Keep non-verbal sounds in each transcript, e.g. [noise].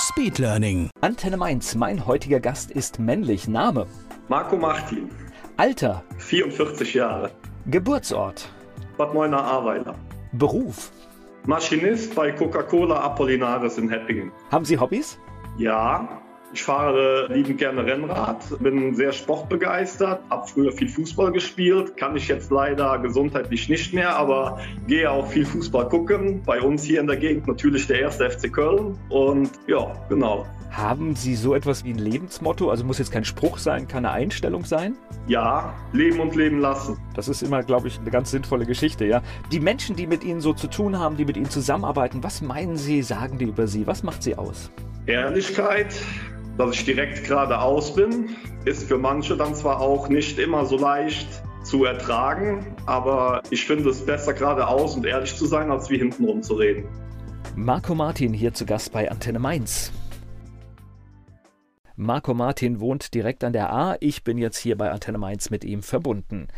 Speedlearning. Antenne Mainz, mein heutiger Gast ist männlich. Name, Marco Martin, Alter, 44 Jahre, Geburtsort, Bad Neuenahr-Ahrweiler. Beruf. Maschinist bei Coca-Cola Apollinaris in Heppingen. Haben Sie Hobbys? Ja, ich fahre liebend gerne Rennrad, bin sehr sportbegeistert, habe früher viel Fußball gespielt, kann ich jetzt leider gesundheitlich nicht mehr, aber gehe auch viel Fußball gucken. Bei uns hier in der Gegend natürlich der erste FC Köln und ja, genau. Haben Sie so etwas wie ein Lebensmotto? Also muss jetzt kein Spruch sein, kann eine Einstellung sein? Ja, leben und leben lassen. Das ist immer, glaube ich, eine ganz sinnvolle Geschichte, ja. Die Menschen, die mit Ihnen so zu tun haben, die mit Ihnen zusammenarbeiten, was meinen Sie, sagen die über Sie? Was macht Sie aus? Ehrlichkeit, dass ich direkt geradeaus bin, ist für manche dann zwar auch nicht immer so leicht zu ertragen, aber ich finde es besser geradeaus und ehrlich zu sein, als wie hintenrum zu reden. Marco Martin hier zu Gast bei Antenne Mainz. Marco Martin wohnt direkt an der A. Ich bin jetzt hier bei Antenne Mainz mit ihm verbunden.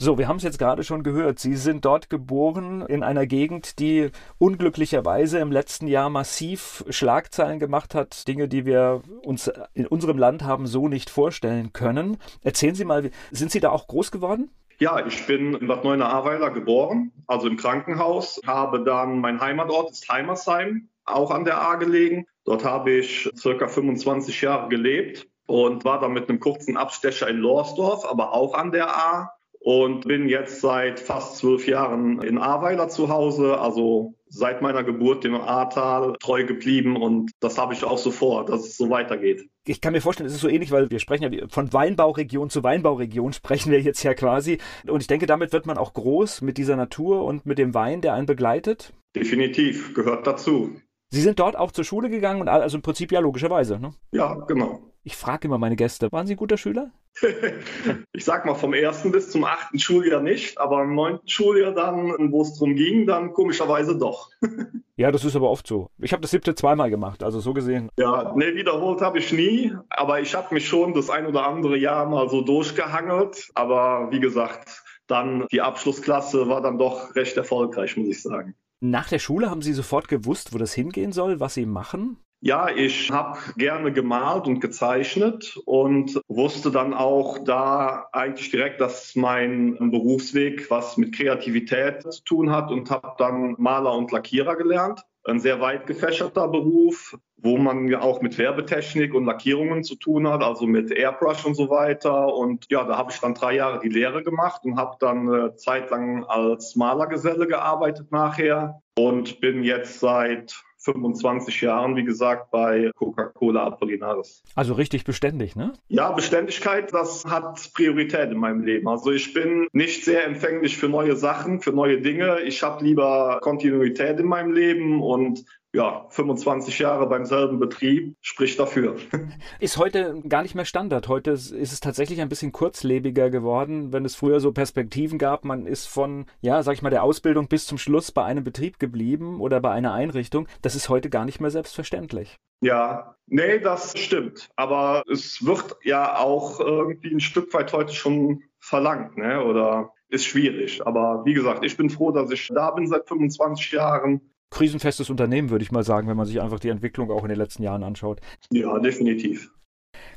So, wir haben es jetzt gerade schon gehört. Sie sind dort geboren in einer Gegend, die unglücklicherweise im letzten Jahr massiv Schlagzeilen gemacht hat. Dinge, die wir uns in unserem Land haben so nicht vorstellen können. Erzählen Sie mal, sind Sie da auch groß geworden? Ja, ich bin in Bad Neuenahr-Ahrweiler geboren, also im Krankenhaus, habe dann mein Heimatort ist Heimersheim, auch an der A gelegen. Dort habe ich circa 25 Jahre gelebt und war dann mit einem kurzen Abstecher in Lorsdorf, aber auch an der A und bin jetzt seit fast zwölf Jahren in Ahrweiler zu Hause, also seit meiner Geburt dem Ahrtal treu geblieben und das habe ich auch so vor, dass es so weitergeht. Ich kann mir vorstellen, es ist so ähnlich, weil wir sprechen ja von Weinbauregion zu Weinbauregion [laughs] sprechen wir jetzt ja quasi und ich denke, damit wird man auch groß mit dieser Natur und mit dem Wein, der einen begleitet. Definitiv, gehört dazu. Sie sind dort auch zur Schule gegangen und also im Prinzip ja logischerweise. Ne? Ja, genau. Ich frage immer meine Gäste, waren Sie ein guter Schüler? [laughs] ich sag mal vom ersten bis zum achten Schuljahr nicht, aber im neunten Schuljahr dann, wo es darum ging, dann komischerweise doch. [laughs] ja, das ist aber oft so. Ich habe das siebte zweimal gemacht, also so gesehen. Ja, ne, wiederholt habe ich nie, aber ich habe mich schon das ein oder andere Jahr mal so durchgehangelt. Aber wie gesagt, dann die Abschlussklasse war dann doch recht erfolgreich, muss ich sagen. Nach der Schule haben Sie sofort gewusst, wo das hingehen soll, was Sie machen? Ja, ich habe gerne gemalt und gezeichnet und wusste dann auch da eigentlich direkt, dass mein Berufsweg was mit Kreativität zu tun hat und habe dann Maler und Lackierer gelernt. Ein sehr weit gefächerter Beruf, wo man ja auch mit Werbetechnik und Lackierungen zu tun hat, also mit Airbrush und so weiter. Und ja, da habe ich dann drei Jahre die Lehre gemacht und habe dann eine Zeit lang als Malergeselle gearbeitet nachher und bin jetzt seit 25 Jahren, wie gesagt, bei Coca-Cola Apollinaris. Also richtig beständig, ne? Ja, Beständigkeit, das hat Priorität in meinem Leben. Also ich bin nicht sehr empfänglich für neue Sachen, für neue Dinge. Ich habe lieber Kontinuität in meinem Leben und ja, 25 Jahre beim selben Betrieb spricht dafür. [laughs] Ist heute gar nicht mehr Standard. Heute ist es tatsächlich ein bisschen kurzlebiger geworden, wenn es früher so Perspektiven gab. Man ist von, ja, sag ich mal, der Ausbildung bis zum Schluss bei einem Betrieb geblieben oder bei einer Einrichtung. Das ist heute gar nicht mehr selbstverständlich. Ja, nee, das stimmt. Aber es wird ja auch irgendwie ein Stück weit heute schon verlangt, ne? Oder ist schwierig. Aber wie gesagt, ich bin froh, dass ich da bin seit 25 Jahren krisenfestes Unternehmen, würde ich mal sagen, wenn man sich einfach die Entwicklung auch in den letzten Jahren anschaut. Ja, definitiv.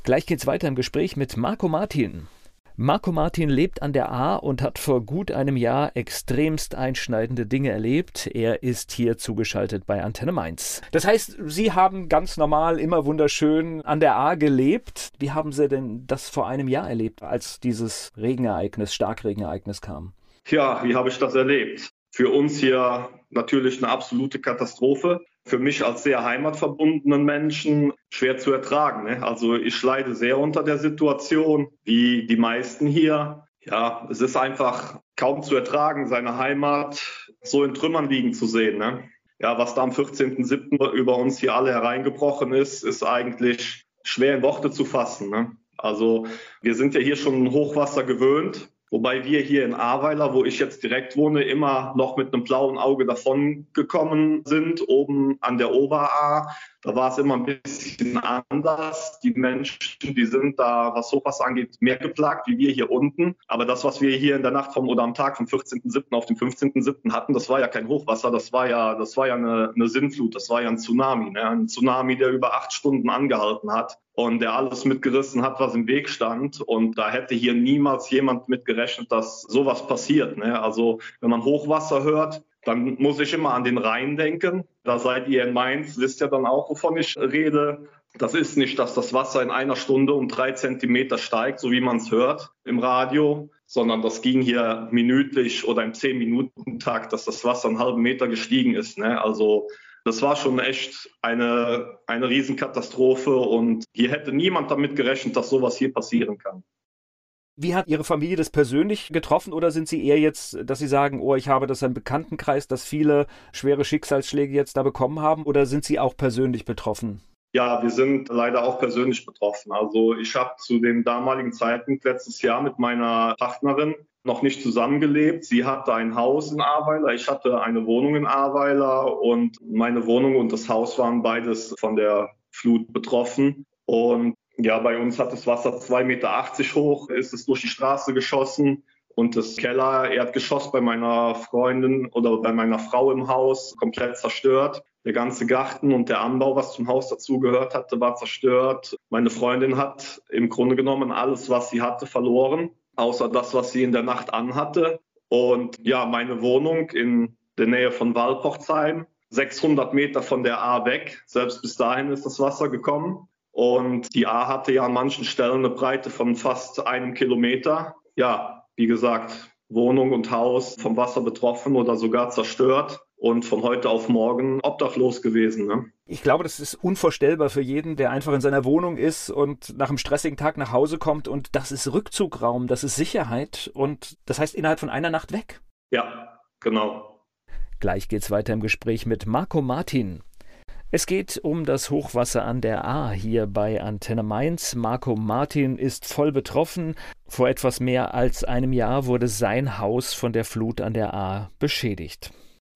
Gleich geht's weiter im Gespräch mit Marco Martin. Marco Martin lebt an der A und hat vor gut einem Jahr extremst einschneidende Dinge erlebt. Er ist hier zugeschaltet bei Antenne Mainz. Das heißt, Sie haben ganz normal, immer wunderschön an der A gelebt. Wie haben Sie denn das vor einem Jahr erlebt, als dieses Regenereignis, Starkregenereignis kam? Tja, wie habe ich das erlebt? Für uns hier natürlich eine absolute Katastrophe. Für mich als sehr heimatverbundenen Menschen schwer zu ertragen. Ne? Also ich leide sehr unter der Situation, wie die meisten hier. Ja, es ist einfach kaum zu ertragen, seine Heimat so in Trümmern liegen zu sehen. Ne? ja, was da am 14.07. über uns hier alle hereingebrochen ist, ist eigentlich schwer in Worte zu fassen. Ne? Also wir sind ja hier schon Hochwasser gewöhnt. Wobei wir hier in Ahrweiler, wo ich jetzt direkt wohne, immer noch mit einem blauen Auge davon gekommen sind, oben an der Oberaar. Da war es immer ein bisschen anders. Die Menschen, die sind da, was sowas angeht, mehr geplagt wie wir hier unten. Aber das, was wir hier in der Nacht vom oder am Tag vom 14.07. auf den 15.07. hatten, das war ja kein Hochwasser, das war ja, das war ja eine, eine Sinnflut, das war ja ein Tsunami. Ne? Ein Tsunami, der über acht Stunden angehalten hat und der alles mitgerissen hat, was im Weg stand. Und da hätte hier niemals jemand mit gerechnet, dass sowas passiert. Ne? Also wenn man Hochwasser hört, dann muss ich immer an den Rhein denken. Da seid ihr in Mainz, wisst ja dann auch, wovon ich rede. Das ist nicht, dass das Wasser in einer Stunde um drei Zentimeter steigt, so wie man es hört im Radio, sondern das ging hier minütlich oder im Zehn-Minuten-Takt, dass das Wasser einen halben Meter gestiegen ist. Ne? Also das war schon echt eine, eine Riesenkatastrophe und hier hätte niemand damit gerechnet, dass sowas hier passieren kann. Wie hat Ihre Familie das persönlich getroffen oder sind Sie eher jetzt, dass Sie sagen, oh, ich habe das im Bekanntenkreis, dass viele schwere Schicksalsschläge jetzt da bekommen haben oder sind Sie auch persönlich betroffen? Ja, wir sind leider auch persönlich betroffen. Also ich habe zu dem damaligen Zeitpunkt letztes Jahr mit meiner Partnerin noch nicht zusammengelebt. Sie hatte ein Haus in Ahrweiler, ich hatte eine Wohnung in Ahrweiler und meine Wohnung und das Haus waren beides von der Flut betroffen. Und ja, bei uns hat das Wasser 2,80 Meter hoch, ist es durch die Straße geschossen und das Keller-Erdgeschoss bei meiner Freundin oder bei meiner Frau im Haus komplett zerstört. Der ganze Garten und der Anbau, was zum Haus dazugehört hatte, war zerstört. Meine Freundin hat im Grunde genommen alles, was sie hatte, verloren außer das, was sie in der Nacht anhatte. Und ja, meine Wohnung in der Nähe von Walpochsheim, 600 Meter von der A weg. Selbst bis dahin ist das Wasser gekommen. Und die A hatte ja an manchen Stellen eine Breite von fast einem Kilometer. Ja, wie gesagt, Wohnung und Haus vom Wasser betroffen oder sogar zerstört und von heute auf morgen obdachlos gewesen. Ne? Ich glaube, das ist unvorstellbar für jeden, der einfach in seiner Wohnung ist und nach einem stressigen Tag nach Hause kommt. Und das ist Rückzugraum, das ist Sicherheit und das heißt innerhalb von einer Nacht weg. Ja, genau. Gleich geht's weiter im Gespräch mit Marco Martin. Es geht um das Hochwasser an der A hier bei Antenne Mainz. Marco Martin ist voll betroffen. Vor etwas mehr als einem Jahr wurde sein Haus von der Flut an der A beschädigt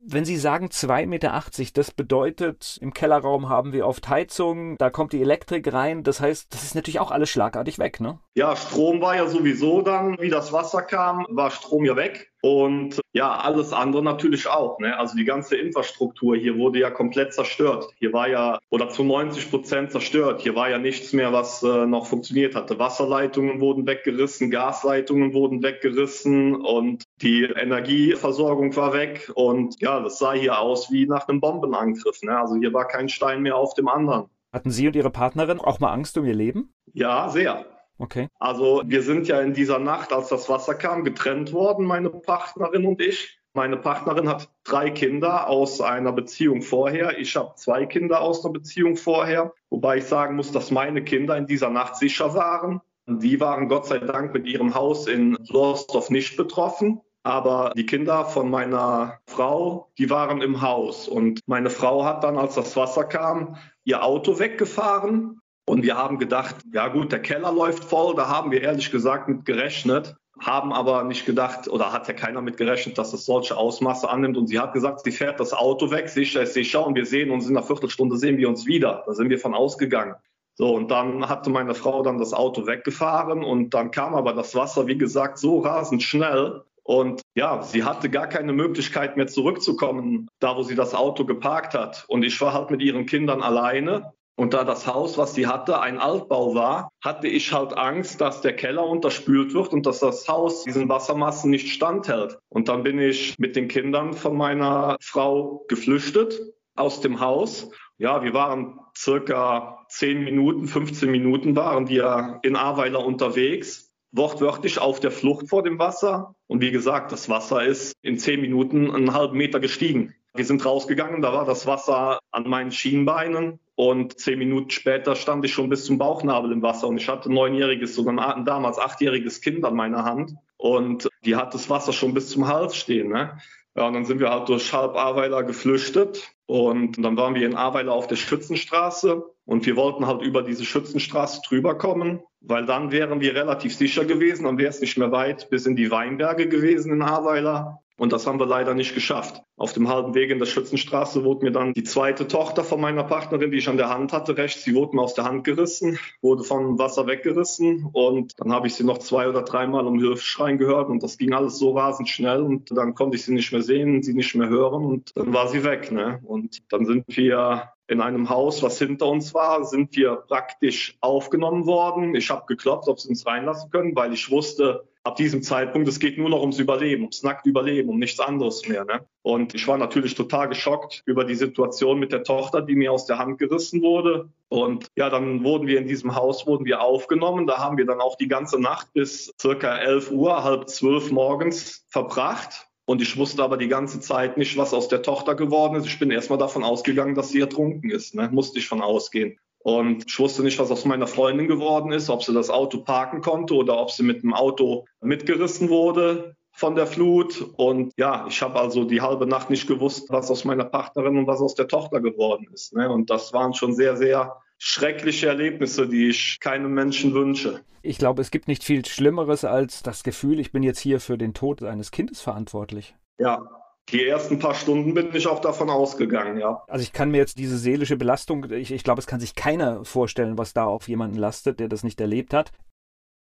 wenn Sie sagen 2,80 Meter, das bedeutet, im Kellerraum haben wir oft Heizung, da kommt die Elektrik rein. Das heißt, das ist natürlich auch alles schlagartig weg, ne? Ja, Strom war ja sowieso dann, wie das Wasser kam, war Strom ja weg. Und ja, alles andere natürlich auch. Ne? Also die ganze Infrastruktur hier wurde ja komplett zerstört. Hier war ja, oder zu 90 Prozent zerstört. Hier war ja nichts mehr, was äh, noch funktioniert hatte. Wasserleitungen wurden weggerissen, Gasleitungen wurden weggerissen und die Energieversorgung war weg. Und ja, das sah hier aus wie nach einem Bombenangriff. Ne? Also hier war kein Stein mehr auf dem anderen. Hatten Sie und Ihre Partnerin auch mal Angst um Ihr Leben? Ja, sehr. Okay. Also wir sind ja in dieser Nacht, als das Wasser kam, getrennt worden, meine Partnerin und ich. Meine Partnerin hat drei Kinder aus einer Beziehung vorher. Ich habe zwei Kinder aus einer Beziehung vorher. Wobei ich sagen muss, dass meine Kinder in dieser Nacht sicher waren. Die waren Gott sei Dank mit ihrem Haus in Lorsdorf nicht betroffen. Aber die Kinder von meiner Frau, die waren im Haus. Und meine Frau hat dann, als das Wasser kam, ihr Auto weggefahren und wir haben gedacht, ja gut, der Keller läuft voll, da haben wir ehrlich gesagt mit gerechnet, haben aber nicht gedacht oder hat ja keiner mit gerechnet, dass es solche Ausmaße annimmt. Und sie hat gesagt, sie fährt das Auto weg, sicher ist sicher und wir sehen uns in einer Viertelstunde sehen wir uns wieder. Da sind wir von ausgegangen. So, und dann hatte meine Frau dann das Auto weggefahren und dann kam aber das Wasser, wie gesagt, so rasend schnell. Und ja, sie hatte gar keine Möglichkeit mehr zurückzukommen, da wo sie das Auto geparkt hat. Und ich war halt mit ihren Kindern alleine. Und da das Haus, was sie hatte, ein Altbau war, hatte ich halt Angst, dass der Keller unterspült wird und dass das Haus diesen Wassermassen nicht standhält. Und dann bin ich mit den Kindern von meiner Frau geflüchtet aus dem Haus. Ja, wir waren circa 10 Minuten, 15 Minuten waren wir in Ahrweiler unterwegs, wortwörtlich auf der Flucht vor dem Wasser. Und wie gesagt, das Wasser ist in 10 Minuten einen halben Meter gestiegen. Wir sind rausgegangen, da war das Wasser an meinen Schienbeinen und zehn Minuten später stand ich schon bis zum Bauchnabel im Wasser und ich hatte ein neunjähriges, sogar ein damals achtjähriges Kind an meiner Hand und die hat das Wasser schon bis zum Hals stehen. Ne? Ja, und dann sind wir halt durch Halb Ahrweiler geflüchtet Und dann waren wir in Ahrweiler auf der Schützenstraße und wir wollten halt über diese Schützenstraße drüber kommen, weil dann wären wir relativ sicher gewesen, dann wäre es nicht mehr weit bis in die Weinberge gewesen in Ahrweiler. Und das haben wir leider nicht geschafft. Auf dem halben Weg in der Schützenstraße wurde mir dann die zweite Tochter von meiner Partnerin, die ich an der Hand hatte, rechts, sie wurde mir aus der Hand gerissen, wurde vom Wasser weggerissen. Und dann habe ich sie noch zwei oder dreimal um Hilfe schreien gehört. Und das ging alles so rasend schnell. Und dann konnte ich sie nicht mehr sehen, sie nicht mehr hören. Und dann war sie weg. Ne? Und dann sind wir in einem Haus, was hinter uns war, sind wir praktisch aufgenommen worden. Ich habe geklopft, ob sie uns reinlassen können, weil ich wusste, ab diesem Zeitpunkt, es geht nur noch ums Überleben, ums nackte Überleben, um nichts anderes mehr. Ne? Und ich war natürlich total geschockt über die Situation mit der Tochter, die mir aus der Hand gerissen wurde. Und ja, dann wurden wir in diesem Haus, wurden wir aufgenommen. Da haben wir dann auch die ganze Nacht bis circa 11 Uhr, halb zwölf morgens verbracht. Und ich wusste aber die ganze Zeit nicht, was aus der Tochter geworden ist. Ich bin erstmal davon ausgegangen, dass sie ertrunken ist. Ne? Musste ich von ausgehen. Und ich wusste nicht, was aus meiner Freundin geworden ist, ob sie das Auto parken konnte oder ob sie mit dem Auto mitgerissen wurde von der Flut. Und ja, ich habe also die halbe Nacht nicht gewusst, was aus meiner Partnerin und was aus der Tochter geworden ist. Ne? Und das waren schon sehr, sehr schreckliche Erlebnisse, die ich keinem Menschen wünsche. Ich glaube, es gibt nicht viel Schlimmeres als das Gefühl, ich bin jetzt hier für den Tod eines Kindes verantwortlich. Ja, die ersten paar Stunden bin ich auch davon ausgegangen, ja. Also ich kann mir jetzt diese seelische Belastung, ich, ich glaube, es kann sich keiner vorstellen, was da auf jemanden lastet, der das nicht erlebt hat.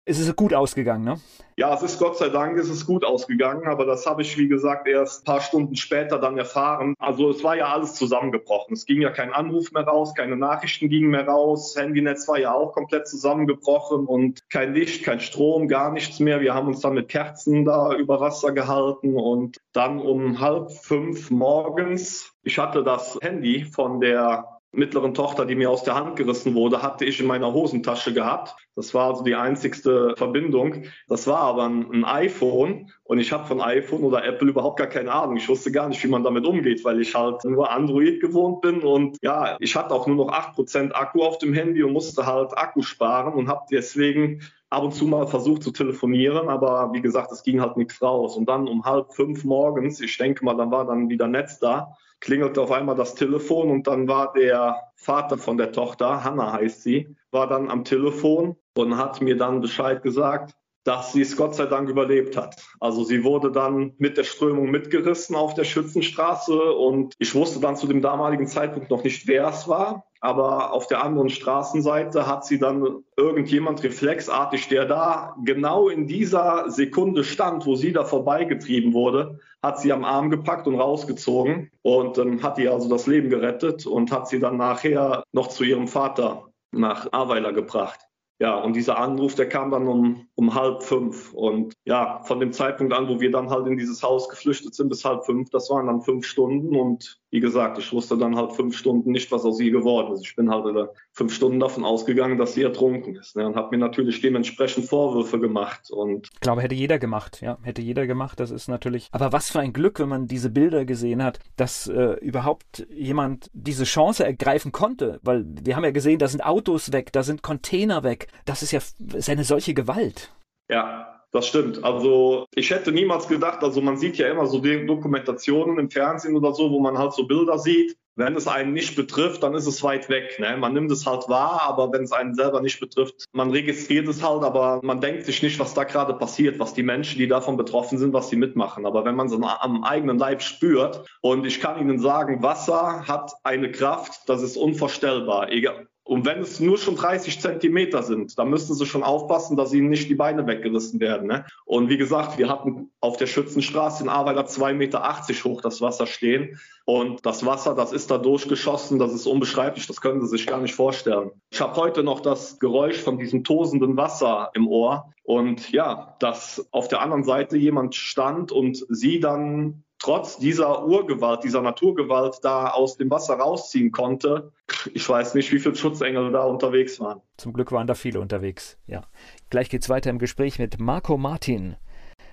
Es ist gut ausgegangen, ne? Ja, es ist Gott sei Dank, es ist gut ausgegangen, aber das habe ich, wie gesagt, erst ein paar Stunden später dann erfahren. Also es war ja alles zusammengebrochen. Es ging ja kein Anruf mehr raus, keine Nachrichten gingen mehr raus, Handynetz war ja auch komplett zusammengebrochen und kein Licht, kein Strom, gar nichts mehr. Wir haben uns dann mit Kerzen da über Wasser gehalten und dann um halb fünf morgens, ich hatte das Handy von der mittleren Tochter, die mir aus der Hand gerissen wurde, hatte ich in meiner Hosentasche gehabt. Das war also die einzigste Verbindung. Das war aber ein, iPhone und ich habe von iPhone oder Apple überhaupt gar keine Ahnung. Ich wusste gar nicht, wie man damit umgeht, weil ich halt nur Android gewohnt bin und ja, ich hatte auch nur noch 8% Akku auf dem Handy und musste halt Akku sparen und habe deswegen ab und zu mal versucht zu telefonieren, aber wie gesagt, es ging halt nichts raus. Und dann um halb fünf morgens, ich denke mal, dann war dann wieder Netz da, klingelte auf einmal das Telefon und dann war der Vater von der Tochter, Hanna heißt sie, war dann am Telefon und hat mir dann Bescheid gesagt, dass sie es Gott sei Dank überlebt hat. Also sie wurde dann mit der Strömung mitgerissen auf der Schützenstraße und ich wusste dann zu dem damaligen Zeitpunkt noch nicht, wer es war. Aber auf der anderen Straßenseite hat sie dann irgendjemand reflexartig, der da genau in dieser Sekunde stand, wo sie da vorbeigetrieben wurde, hat sie am Arm gepackt und rausgezogen und ähm, hat ihr also das Leben gerettet und hat sie dann nachher noch zu ihrem Vater nach Aweiler gebracht. Ja, und dieser Anruf, der kam dann um, um halb fünf. Und ja, von dem Zeitpunkt an, wo wir dann halt in dieses Haus geflüchtet sind, bis halb fünf, das waren dann fünf Stunden. Und wie gesagt, ich wusste dann halt fünf Stunden nicht, was aus ihr geworden ist. Ich bin halt fünf Stunden davon ausgegangen, dass sie ertrunken ist. Ne? Und habe mir natürlich dementsprechend Vorwürfe gemacht. Und ich glaube, hätte jeder gemacht, ja, hätte jeder gemacht. Das ist natürlich. Aber was für ein Glück, wenn man diese Bilder gesehen hat, dass äh, überhaupt jemand diese Chance ergreifen konnte. Weil wir haben ja gesehen, da sind Autos weg, da sind Container weg das ist ja ist eine solche Gewalt. Ja, das stimmt. Also ich hätte niemals gedacht, also man sieht ja immer so Dokumentationen im Fernsehen oder so, wo man halt so Bilder sieht. Wenn es einen nicht betrifft, dann ist es weit weg. Ne? Man nimmt es halt wahr, aber wenn es einen selber nicht betrifft, man registriert es halt, aber man denkt sich nicht, was da gerade passiert, was die Menschen, die davon betroffen sind, was sie mitmachen. Aber wenn man es am eigenen Leib spürt, und ich kann Ihnen sagen, Wasser hat eine Kraft, das ist unvorstellbar. Egal, und wenn es nur schon 30 Zentimeter sind, dann müssten sie schon aufpassen, dass ihnen nicht die Beine weggerissen werden. Ne? Und wie gesagt, wir hatten auf der Schützenstraße in Aweiler 2,80 Meter hoch das Wasser stehen. Und das Wasser, das ist da durchgeschossen, das ist unbeschreiblich, das können Sie sich gar nicht vorstellen. Ich habe heute noch das Geräusch von diesem tosenden Wasser im Ohr. Und ja, dass auf der anderen Seite jemand stand und sie dann trotz dieser Urgewalt, dieser Naturgewalt da aus dem Wasser rausziehen konnte. Ich weiß nicht, wie viele Schutzengel da unterwegs waren. Zum Glück waren da viele unterwegs, ja. Gleich geht's weiter im Gespräch mit Marco Martin.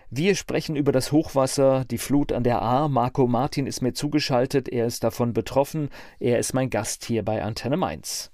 Wir sprechen über das Hochwasser, die Flut an der Ahr. Marco Martin ist mir zugeschaltet, er ist davon betroffen. Er ist mein Gast hier bei Antenne Mainz.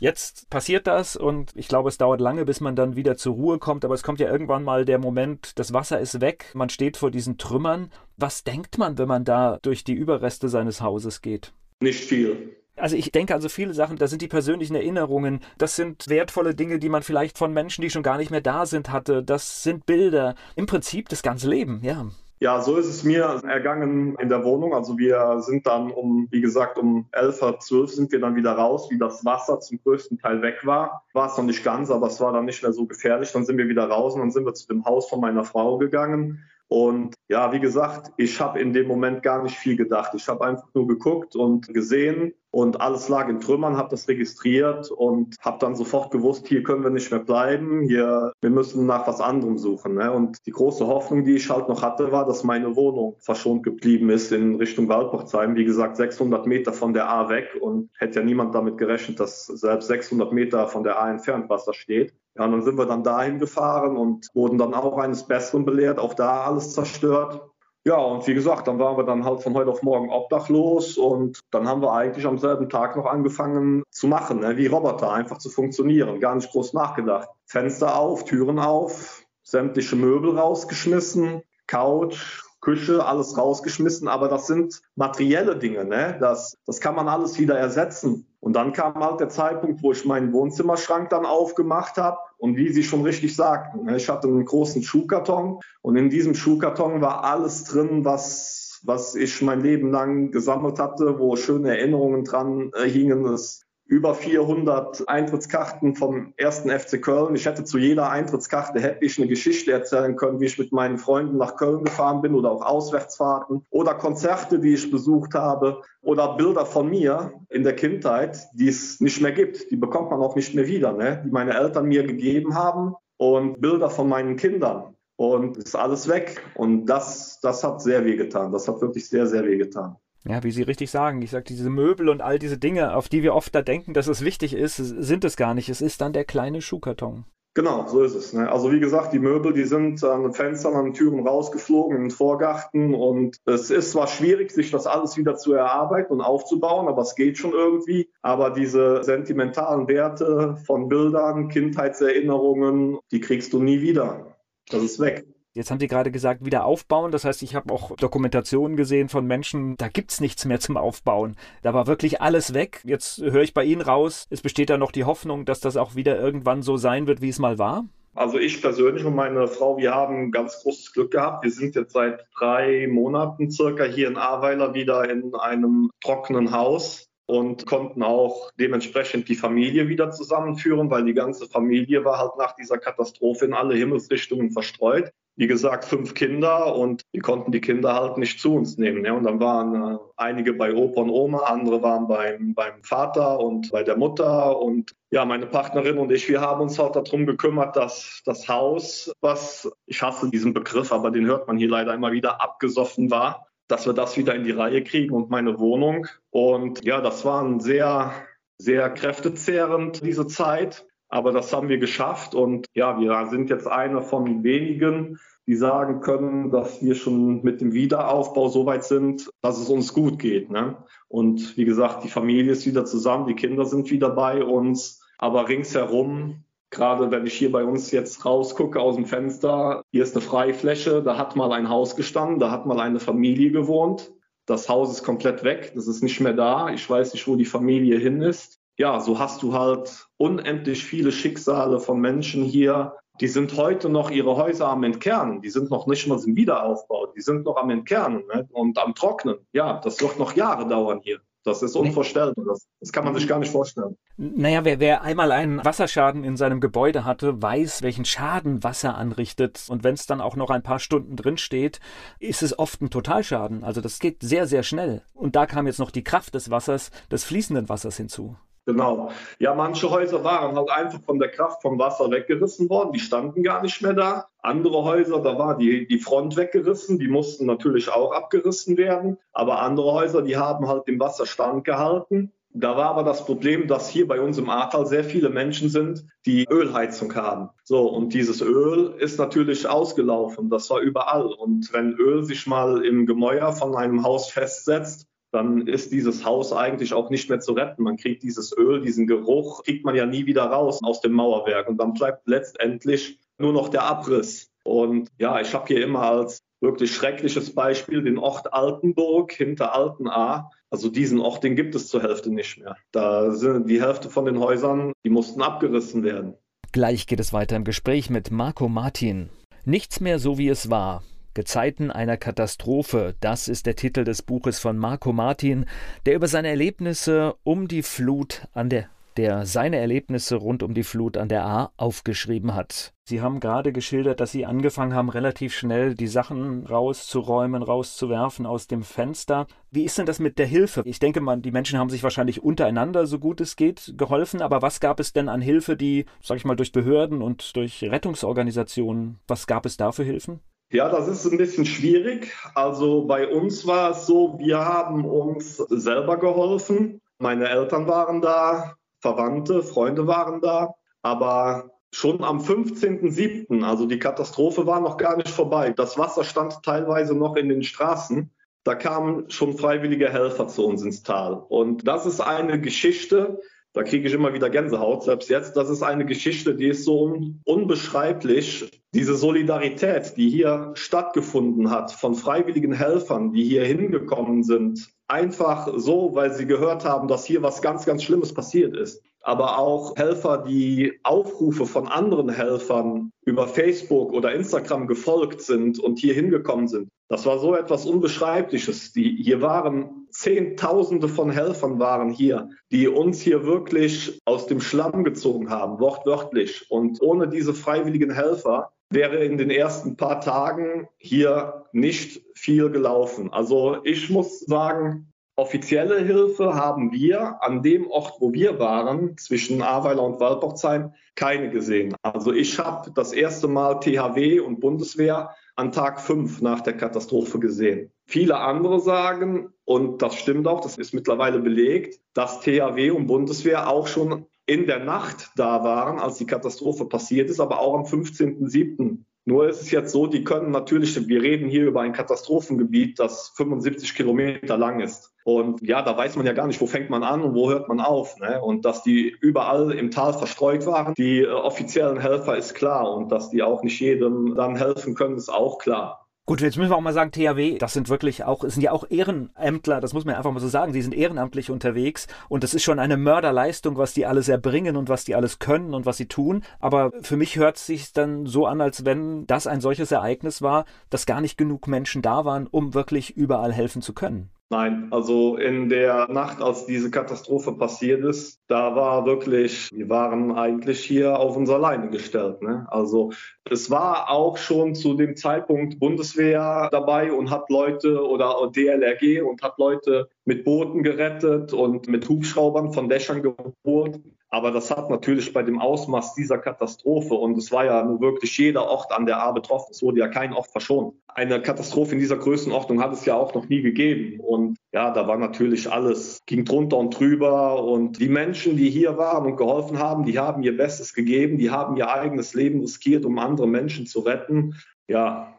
Jetzt passiert das und ich glaube, es dauert lange, bis man dann wieder zur Ruhe kommt, aber es kommt ja irgendwann mal der Moment, das Wasser ist weg, man steht vor diesen Trümmern. Was denkt man, wenn man da durch die Überreste seines Hauses geht? Nicht viel. Also ich denke also viele Sachen, da sind die persönlichen Erinnerungen, das sind wertvolle Dinge, die man vielleicht von Menschen, die schon gar nicht mehr da sind, hatte. Das sind Bilder. Im Prinzip das ganze Leben, ja. Ja, so ist es mir ergangen in der Wohnung. Also wir sind dann um, wie gesagt, um 11, 12 sind wir dann wieder raus, wie das Wasser zum größten Teil weg war. War es noch nicht ganz, aber es war dann nicht mehr so gefährlich. Dann sind wir wieder raus und dann sind wir zu dem Haus von meiner Frau gegangen. Und ja, wie gesagt, ich habe in dem Moment gar nicht viel gedacht. Ich habe einfach nur geguckt und gesehen und alles lag in Trümmern, habe das registriert und habe dann sofort gewusst, hier können wir nicht mehr bleiben, hier, wir müssen nach was anderem suchen. Ne? Und die große Hoffnung, die ich halt noch hatte, war, dass meine Wohnung verschont geblieben ist in Richtung Waldbachsheim. Wie gesagt, 600 Meter von der A weg und hätte ja niemand damit gerechnet, dass selbst 600 Meter von der A entfernt Wasser steht. Ja, und dann sind wir dann dahin gefahren und wurden dann auch eines Besseren belehrt, auch da alles zerstört. Ja, und wie gesagt, dann waren wir dann halt von heute auf morgen obdachlos und dann haben wir eigentlich am selben Tag noch angefangen zu machen, ne, wie Roboter, einfach zu funktionieren, gar nicht groß nachgedacht. Fenster auf, Türen auf, sämtliche Möbel rausgeschmissen, Couch, Küche, alles rausgeschmissen, aber das sind materielle Dinge, ne? Das, das kann man alles wieder ersetzen. Und dann kam halt der Zeitpunkt, wo ich meinen Wohnzimmerschrank dann aufgemacht habe. Und wie Sie schon richtig sagten, ne, ich hatte einen großen Schuhkarton und in diesem Schuhkarton war alles drin, was, was ich mein Leben lang gesammelt hatte, wo schöne Erinnerungen dran äh, hingen. Es über 400 Eintrittskarten vom ersten FC Köln. Ich hätte zu jeder Eintrittskarte hätte ich eine Geschichte erzählen können, wie ich mit meinen Freunden nach Köln gefahren bin oder auch Auswärtsfahrten oder Konzerte, die ich besucht habe oder Bilder von mir in der Kindheit, die es nicht mehr gibt. Die bekommt man auch nicht mehr wieder, ne? die meine Eltern mir gegeben haben und Bilder von meinen Kindern. Und ist alles weg. Und das, das hat sehr weh getan. Das hat wirklich sehr, sehr weh getan. Ja, wie Sie richtig sagen, ich sage, diese Möbel und all diese Dinge, auf die wir oft da denken, dass es wichtig ist, sind es gar nicht. Es ist dann der kleine Schuhkarton. Genau, so ist es. Ne? Also wie gesagt, die Möbel, die sind an den Fenstern, an den Türen rausgeflogen in den Vorgarten und es ist zwar schwierig, sich das alles wieder zu erarbeiten und aufzubauen, aber es geht schon irgendwie. Aber diese sentimentalen Werte von Bildern, Kindheitserinnerungen, die kriegst du nie wieder. Das ist weg. Jetzt haben Sie gerade gesagt, wieder aufbauen. Das heißt, ich habe auch Dokumentationen gesehen von Menschen, da gibt es nichts mehr zum Aufbauen. Da war wirklich alles weg. Jetzt höre ich bei Ihnen raus, es besteht da noch die Hoffnung, dass das auch wieder irgendwann so sein wird, wie es mal war? Also ich persönlich und meine Frau, wir haben ganz großes Glück gehabt. Wir sind jetzt seit drei Monaten circa hier in Ahrweiler wieder in einem trockenen Haus und konnten auch dementsprechend die Familie wieder zusammenführen, weil die ganze Familie war halt nach dieser Katastrophe in alle Himmelsrichtungen verstreut wie gesagt, fünf Kinder und wir konnten die Kinder halt nicht zu uns nehmen. Ja. Und dann waren äh, einige bei Opa und Oma, andere waren beim, beim Vater und bei der Mutter. Und ja, meine Partnerin und ich, wir haben uns halt darum gekümmert, dass das Haus, was, ich hasse diesen Begriff, aber den hört man hier leider immer wieder, abgesoffen war, dass wir das wieder in die Reihe kriegen und meine Wohnung. Und ja, das war ein sehr, sehr kräftezehrend, diese Zeit. Aber das haben wir geschafft und ja, wir sind jetzt einer von wenigen, die sagen können, dass wir schon mit dem Wiederaufbau so weit sind, dass es uns gut geht. Ne? Und wie gesagt, die Familie ist wieder zusammen, die Kinder sind wieder bei uns, aber ringsherum, gerade wenn ich hier bei uns jetzt rausgucke aus dem Fenster, hier ist eine Freifläche, da hat mal ein Haus gestanden, da hat mal eine Familie gewohnt. Das Haus ist komplett weg, das ist nicht mehr da. Ich weiß nicht, wo die Familie hin ist. Ja, so hast du halt unendlich viele Schicksale von Menschen hier, die sind heute noch ihre Häuser am Entkernen. Die sind noch nicht mal im Wiederaufbau. Die sind noch am Entkernen ne? und am Trocknen. Ja, das wird noch Jahre dauern hier. Das ist unvorstellbar. Das, das, kann man sich gar nicht vorstellen. Naja, wer, wer einmal einen Wasserschaden in seinem Gebäude hatte, weiß, welchen Schaden Wasser anrichtet. Und wenn es dann auch noch ein paar Stunden drin steht, ist es oft ein Totalschaden. Also das geht sehr, sehr schnell. Und da kam jetzt noch die Kraft des Wassers, des fließenden Wassers hinzu. Genau. Ja, manche Häuser waren halt einfach von der Kraft vom Wasser weggerissen worden. Die standen gar nicht mehr da. Andere Häuser, da war die, die Front weggerissen. Die mussten natürlich auch abgerissen werden. Aber andere Häuser, die haben halt dem Wasser standgehalten. Da war aber das Problem, dass hier bei uns im Ahrtal sehr viele Menschen sind, die Ölheizung haben. So, und dieses Öl ist natürlich ausgelaufen. Das war überall. Und wenn Öl sich mal im Gemäuer von einem Haus festsetzt, dann ist dieses Haus eigentlich auch nicht mehr zu retten. Man kriegt dieses Öl, diesen Geruch, kriegt man ja nie wieder raus aus dem Mauerwerk. Und dann bleibt letztendlich nur noch der Abriss. Und ja, ich habe hier immer als wirklich schreckliches Beispiel den Ort Altenburg hinter Altenahr. Also diesen Ort, den gibt es zur Hälfte nicht mehr. Da sind die Hälfte von den Häusern, die mussten abgerissen werden. Gleich geht es weiter im Gespräch mit Marco Martin. Nichts mehr so wie es war. Gezeiten einer Katastrophe, das ist der Titel des Buches von Marco Martin, der über seine Erlebnisse um die Flut an der der seine Erlebnisse rund um die Flut an der A aufgeschrieben hat. Sie haben gerade geschildert, dass Sie angefangen haben, relativ schnell die Sachen rauszuräumen, rauszuwerfen aus dem Fenster. Wie ist denn das mit der Hilfe? Ich denke mal, die Menschen haben sich wahrscheinlich untereinander, so gut es geht, geholfen. Aber was gab es denn an Hilfe, die, sag ich mal, durch Behörden und durch Rettungsorganisationen, was gab es da für Hilfen? Ja, das ist ein bisschen schwierig. Also bei uns war es so, wir haben uns selber geholfen. Meine Eltern waren da, Verwandte, Freunde waren da. Aber schon am 15.07., also die Katastrophe war noch gar nicht vorbei. Das Wasser stand teilweise noch in den Straßen. Da kamen schon freiwillige Helfer zu uns ins Tal. Und das ist eine Geschichte, da kriege ich immer wieder Gänsehaut, selbst jetzt. Das ist eine Geschichte, die ist so un unbeschreiblich. Diese Solidarität, die hier stattgefunden hat von freiwilligen Helfern, die hier hingekommen sind, einfach so, weil sie gehört haben, dass hier was ganz, ganz Schlimmes passiert ist. Aber auch Helfer, die Aufrufe von anderen Helfern über Facebook oder Instagram gefolgt sind und hier hingekommen sind. Das war so etwas Unbeschreibliches. Die, hier waren Zehntausende von Helfern waren hier, die uns hier wirklich aus dem Schlamm gezogen haben, wortwörtlich. Und ohne diese freiwilligen Helfer wäre in den ersten paar Tagen hier nicht viel gelaufen. Also ich muss sagen, offizielle Hilfe haben wir an dem Ort, wo wir waren, zwischen Ahrweiler und Walporzheim, keine gesehen. Also ich habe das erste Mal THW und Bundeswehr an Tag fünf nach der Katastrophe gesehen. Viele andere sagen, und das stimmt auch, das ist mittlerweile belegt, dass THW und Bundeswehr auch schon in der Nacht da waren, als die Katastrophe passiert ist, aber auch am 15.07. Nur ist es jetzt so, die können natürlich, wir reden hier über ein Katastrophengebiet, das 75 Kilometer lang ist. Und ja, da weiß man ja gar nicht, wo fängt man an und wo hört man auf. Ne? Und dass die überall im Tal verstreut waren, die äh, offiziellen Helfer ist klar. Und dass die auch nicht jedem dann helfen können, ist auch klar. Gut, jetzt müssen wir auch mal sagen, THW, das sind wirklich auch, sind ja auch Ehrenämtler, das muss man einfach mal so sagen, die sind ehrenamtlich unterwegs und das ist schon eine Mörderleistung, was die alles erbringen und was die alles können und was sie tun. Aber für mich hört es sich dann so an, als wenn das ein solches Ereignis war, dass gar nicht genug Menschen da waren, um wirklich überall helfen zu können. Nein, also in der Nacht, als diese Katastrophe passiert ist, da war wirklich, wir waren eigentlich hier auf uns alleine gestellt. Ne? Also es war auch schon zu dem Zeitpunkt Bundeswehr dabei und hat Leute oder DLRG und hat Leute mit Booten gerettet und mit Hubschraubern von Dächern geholt. Aber das hat natürlich bei dem Ausmaß dieser Katastrophe, und es war ja nur wirklich jeder Ort an der A betroffen, es wurde ja kein Ort verschont. Eine Katastrophe in dieser Größenordnung hat es ja auch noch nie gegeben. Und ja, da war natürlich alles, ging drunter und drüber. Und die Menschen, die hier waren und geholfen haben, die haben ihr Bestes gegeben, die haben ihr eigenes Leben riskiert, um andere Menschen zu retten. Ja,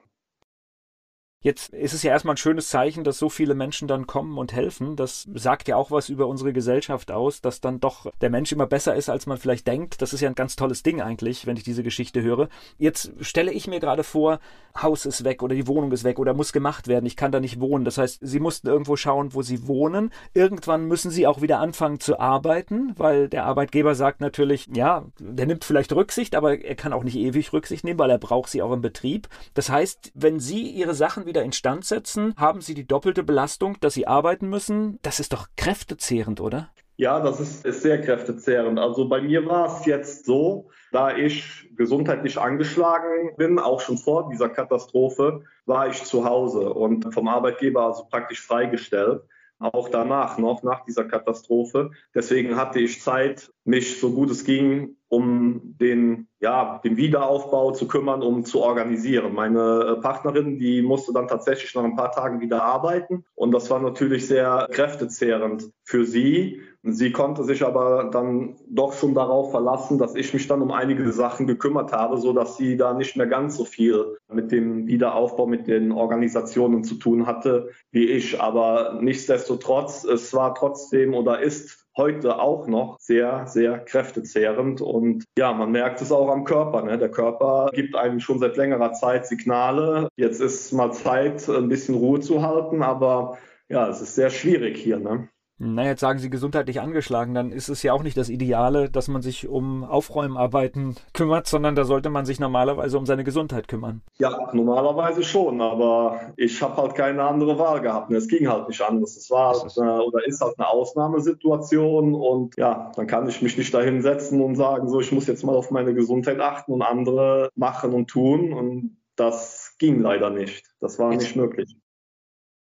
Jetzt ist es ja erstmal ein schönes Zeichen, dass so viele Menschen dann kommen und helfen. Das sagt ja auch was über unsere Gesellschaft aus, dass dann doch der Mensch immer besser ist, als man vielleicht denkt. Das ist ja ein ganz tolles Ding eigentlich, wenn ich diese Geschichte höre. Jetzt stelle ich mir gerade vor, Haus ist weg oder die Wohnung ist weg oder muss gemacht werden. Ich kann da nicht wohnen. Das heißt, sie mussten irgendwo schauen, wo sie wohnen. Irgendwann müssen sie auch wieder anfangen zu arbeiten, weil der Arbeitgeber sagt natürlich, ja, der nimmt vielleicht Rücksicht, aber er kann auch nicht ewig Rücksicht nehmen, weil er braucht sie auch im Betrieb. Das heißt, wenn sie ihre Sachen wieder instand setzen, haben sie die doppelte Belastung, dass sie arbeiten müssen. Das ist doch kräftezehrend, oder? Ja, das ist, ist sehr kräftezehrend. Also bei mir war es jetzt so, da ich gesundheitlich angeschlagen bin, auch schon vor dieser Katastrophe, war ich zu Hause und vom Arbeitgeber also praktisch freigestellt auch danach noch, nach dieser Katastrophe. Deswegen hatte ich Zeit, mich so gut es ging, um den, ja, den Wiederaufbau zu kümmern, um zu organisieren. Meine äh, Partnerin, die musste dann tatsächlich nach ein paar Tagen wieder arbeiten und das war natürlich sehr kräftezehrend für sie. Sie konnte sich aber dann doch schon darauf verlassen, dass ich mich dann um einige Sachen gekümmert habe, so dass sie da nicht mehr ganz so viel mit dem Wiederaufbau, mit den Organisationen zu tun hatte wie ich. Aber nichtsdestotrotz, es war trotzdem oder ist heute auch noch sehr, sehr kräftezehrend. Und ja, man merkt es auch am Körper. Ne? Der Körper gibt einem schon seit längerer Zeit Signale. Jetzt ist mal Zeit, ein bisschen Ruhe zu halten, aber ja, es ist sehr schwierig hier. Ne? Na, jetzt sagen Sie gesundheitlich angeschlagen, dann ist es ja auch nicht das Ideale, dass man sich um Aufräumarbeiten kümmert, sondern da sollte man sich normalerweise um seine Gesundheit kümmern. Ja, normalerweise schon, aber ich habe halt keine andere Wahl gehabt. Es ging halt nicht anders. Es war halt, äh, oder ist halt eine Ausnahmesituation und ja, dann kann ich mich nicht da hinsetzen und sagen, so, ich muss jetzt mal auf meine Gesundheit achten und andere machen und tun und das ging leider nicht. Das war nicht möglich.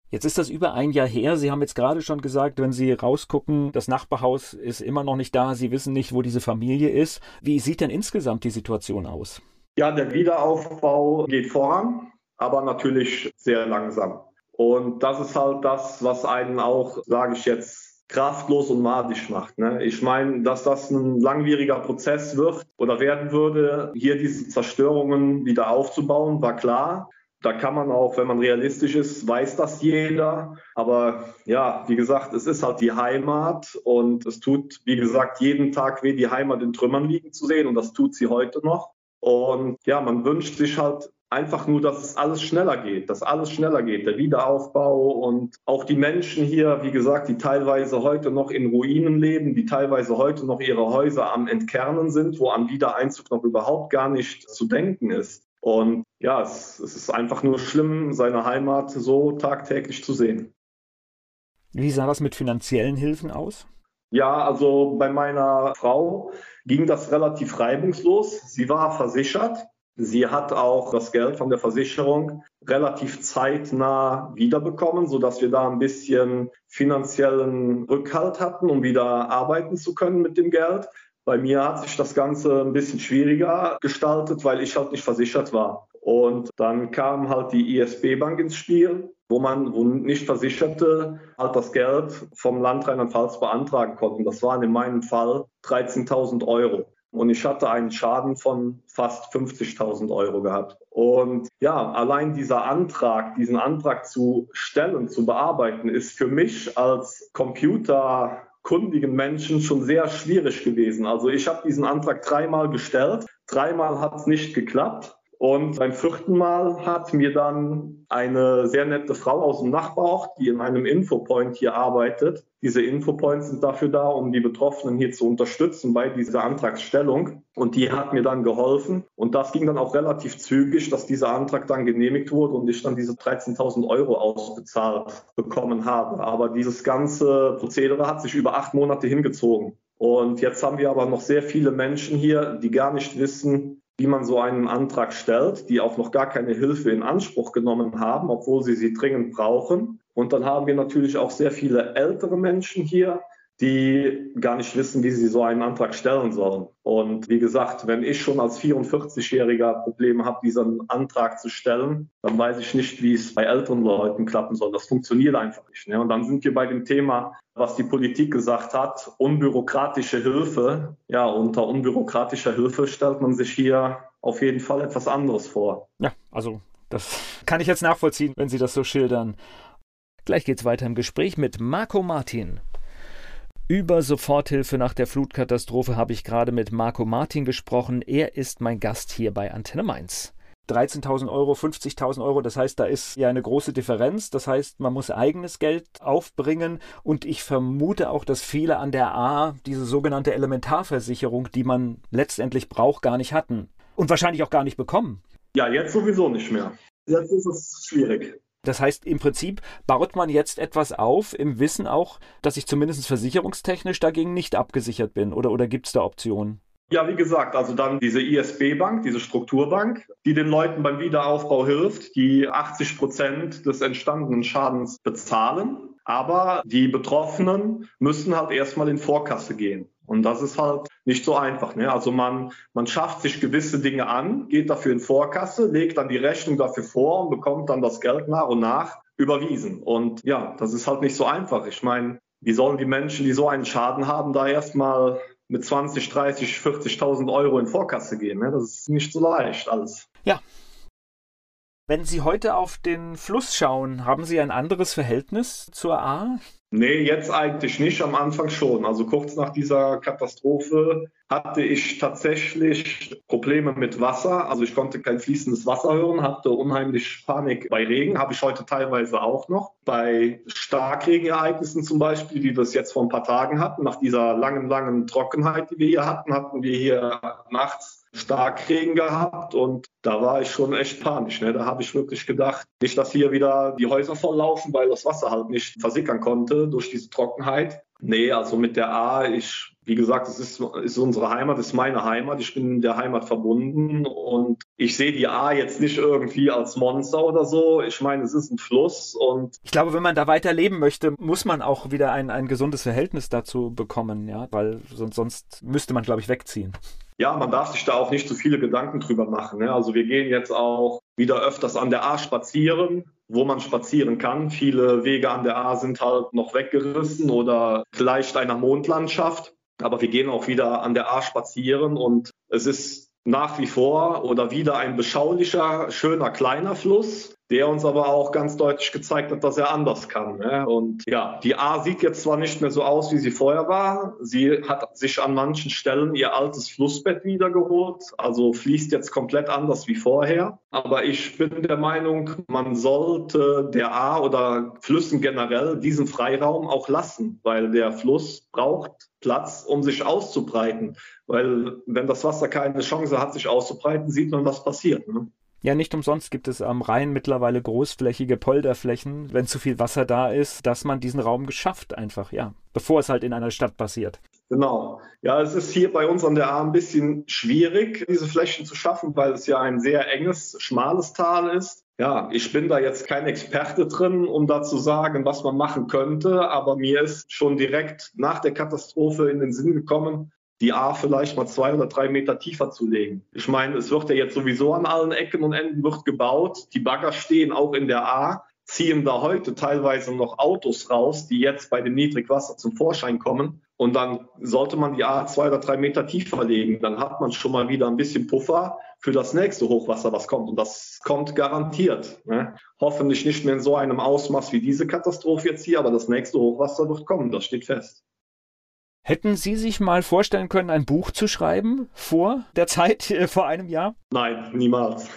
Jetzt ist das über ein Jahr her. Sie haben jetzt gerade schon gesagt, wenn Sie rausgucken, das Nachbarhaus ist immer noch nicht da. Sie wissen nicht, wo diese Familie ist. Wie sieht denn insgesamt die Situation aus? Ja, der Wiederaufbau geht voran, aber natürlich sehr langsam. Und das ist halt das, was einen auch, sage ich jetzt, kraftlos und madig macht. Ne? Ich meine, dass das ein langwieriger Prozess wird oder werden würde, hier diese Zerstörungen wieder aufzubauen, war klar. Da kann man auch, wenn man realistisch ist, weiß das jeder. Aber ja, wie gesagt, es ist halt die Heimat und es tut, wie gesagt, jeden Tag weh, die Heimat in Trümmern liegen zu sehen und das tut sie heute noch. Und ja, man wünscht sich halt einfach nur, dass es alles schneller geht, dass alles schneller geht, der Wiederaufbau und auch die Menschen hier, wie gesagt, die teilweise heute noch in Ruinen leben, die teilweise heute noch ihre Häuser am Entkernen sind, wo an Wiedereinzug noch überhaupt gar nicht zu denken ist. Und ja, es, es ist einfach nur schlimm, seine Heimat so tagtäglich zu sehen. Wie sah das mit finanziellen Hilfen aus? Ja, also bei meiner Frau ging das relativ reibungslos. Sie war versichert. Sie hat auch das Geld von der Versicherung relativ zeitnah wiederbekommen, sodass wir da ein bisschen finanziellen Rückhalt hatten, um wieder arbeiten zu können mit dem Geld. Bei mir hat sich das Ganze ein bisschen schwieriger gestaltet, weil ich halt nicht versichert war. Und dann kam halt die ISB-Bank ins Spiel, wo man, wo nicht Versicherte halt das Geld vom Land Rheinland-Pfalz beantragen konnten. Das waren in meinem Fall 13.000 Euro. Und ich hatte einen Schaden von fast 50.000 Euro gehabt. Und ja, allein dieser Antrag, diesen Antrag zu stellen, zu bearbeiten, ist für mich als Computer kundigen Menschen schon sehr schwierig gewesen. Also ich habe diesen Antrag dreimal gestellt, dreimal hat es nicht geklappt. Und beim vierten Mal hat mir dann eine sehr nette Frau aus dem Nachbarort, die in einem Infopoint hier arbeitet. Diese Infopoints sind dafür da, um die Betroffenen hier zu unterstützen bei dieser Antragsstellung. Und die hat mir dann geholfen. Und das ging dann auch relativ zügig, dass dieser Antrag dann genehmigt wurde und ich dann diese 13.000 Euro ausbezahlt bekommen habe. Aber dieses ganze Prozedere hat sich über acht Monate hingezogen. Und jetzt haben wir aber noch sehr viele Menschen hier, die gar nicht wissen, wie man so einen Antrag stellt, die auch noch gar keine Hilfe in Anspruch genommen haben, obwohl sie sie dringend brauchen. Und dann haben wir natürlich auch sehr viele ältere Menschen hier, die gar nicht wissen, wie sie so einen Antrag stellen sollen. Und wie gesagt, wenn ich schon als 44-Jähriger Probleme habe, diesen Antrag zu stellen, dann weiß ich nicht, wie es bei älteren Leuten klappen soll. Das funktioniert einfach nicht. Ne? Und dann sind wir bei dem Thema, was die Politik gesagt hat, unbürokratische Hilfe. Ja, unter unbürokratischer Hilfe stellt man sich hier auf jeden Fall etwas anderes vor. Ja, also das [laughs] kann ich jetzt nachvollziehen, wenn Sie das so schildern. Gleich geht's weiter im Gespräch mit Marco Martin. Über Soforthilfe nach der Flutkatastrophe habe ich gerade mit Marco Martin gesprochen. Er ist mein Gast hier bei Antenne Mainz. 13.000 Euro, 50.000 Euro, das heißt, da ist ja eine große Differenz. Das heißt, man muss eigenes Geld aufbringen und ich vermute auch, dass viele an der A diese sogenannte Elementarversicherung, die man letztendlich braucht, gar nicht hatten und wahrscheinlich auch gar nicht bekommen. Ja, jetzt sowieso nicht mehr. Jetzt ist es schwierig. Das heißt, im Prinzip baut man jetzt etwas auf, im Wissen auch, dass ich zumindest versicherungstechnisch dagegen nicht abgesichert bin. Oder, oder gibt es da Optionen? Ja, wie gesagt, also dann diese ISB-Bank, diese Strukturbank, die den Leuten beim Wiederaufbau hilft, die 80 Prozent des entstandenen Schadens bezahlen. Aber die Betroffenen müssen halt erstmal in Vorkasse gehen. Und das ist halt nicht so einfach. Ne? Also man, man schafft sich gewisse Dinge an, geht dafür in Vorkasse, legt dann die Rechnung dafür vor und bekommt dann das Geld nach und nach überwiesen. Und ja, das ist halt nicht so einfach. Ich meine, wie sollen die Menschen, die so einen Schaden haben, da erstmal mit 20, 30, 40.000 Euro in Vorkasse gehen? Ne? Das ist nicht so leicht alles. Ja. Wenn Sie heute auf den Fluss schauen, haben Sie ein anderes Verhältnis zur A? Nee, jetzt eigentlich nicht, am Anfang schon. Also kurz nach dieser Katastrophe hatte ich tatsächlich Probleme mit Wasser. Also ich konnte kein fließendes Wasser hören, hatte unheimlich Panik bei Regen, habe ich heute teilweise auch noch. Bei Starkregenereignissen zum Beispiel, wie wir es jetzt vor ein paar Tagen hatten, nach dieser langen, langen Trockenheit, die wir hier hatten, hatten wir hier nachts Starkregen gehabt und da war ich schon echt panisch. Ne? Da habe ich wirklich gedacht, nicht, dass hier wieder die Häuser volllaufen, weil das Wasser halt nicht versickern konnte durch diese Trockenheit. Nee, also mit der A, ich, wie gesagt, es ist, ist unsere Heimat, es ist meine Heimat. Ich bin der Heimat verbunden und ich sehe die A jetzt nicht irgendwie als Monster oder so. Ich meine, es ist ein Fluss und. Ich glaube, wenn man da weiter leben möchte, muss man auch wieder ein, ein gesundes Verhältnis dazu bekommen, ja, weil sonst, sonst müsste man, glaube ich, wegziehen ja, man darf sich da auch nicht zu viele Gedanken drüber machen. Ne? Also wir gehen jetzt auch wieder öfters an der A spazieren, wo man spazieren kann. Viele Wege an der A sind halt noch weggerissen oder gleicht einer Mondlandschaft. Aber wir gehen auch wieder an der A spazieren und es ist nach wie vor oder wieder ein beschaulicher, schöner, kleiner Fluss, der uns aber auch ganz deutlich gezeigt hat, dass er anders kann. Ne? Und ja, die A sieht jetzt zwar nicht mehr so aus, wie sie vorher war. Sie hat sich an manchen Stellen ihr altes Flussbett wiedergeholt, also fließt jetzt komplett anders wie vorher. Aber ich bin der Meinung, man sollte der A oder Flüssen generell diesen Freiraum auch lassen, weil der Fluss braucht Platz, um sich auszubreiten. Weil wenn das Wasser keine Chance hat, sich auszubreiten, sieht man, was passiert. Ne? Ja, nicht umsonst gibt es am Rhein mittlerweile großflächige Polderflächen, wenn zu viel Wasser da ist, dass man diesen Raum geschafft einfach, ja, bevor es halt in einer Stadt passiert. Genau. Ja, es ist hier bei uns an der A ein bisschen schwierig, diese Flächen zu schaffen, weil es ja ein sehr enges, schmales Tal ist. Ja, ich bin da jetzt kein Experte drin, um da zu sagen, was man machen könnte, aber mir ist schon direkt nach der Katastrophe in den Sinn gekommen, die A vielleicht mal zwei oder drei Meter tiefer zu legen. Ich meine, es wird ja jetzt sowieso an allen Ecken und Enden wird gebaut. Die Bagger stehen auch in der A, ziehen da heute teilweise noch Autos raus, die jetzt bei dem Niedrigwasser zum Vorschein kommen. Und dann sollte man die A zwei oder drei Meter tiefer legen. Dann hat man schon mal wieder ein bisschen Puffer für das nächste Hochwasser, was kommt. Und das kommt garantiert. Ne? Hoffentlich nicht mehr in so einem Ausmaß wie diese Katastrophe jetzt hier, aber das nächste Hochwasser wird kommen. Das steht fest. Hätten Sie sich mal vorstellen können, ein Buch zu schreiben vor der Zeit, äh, vor einem Jahr? Nein, niemals.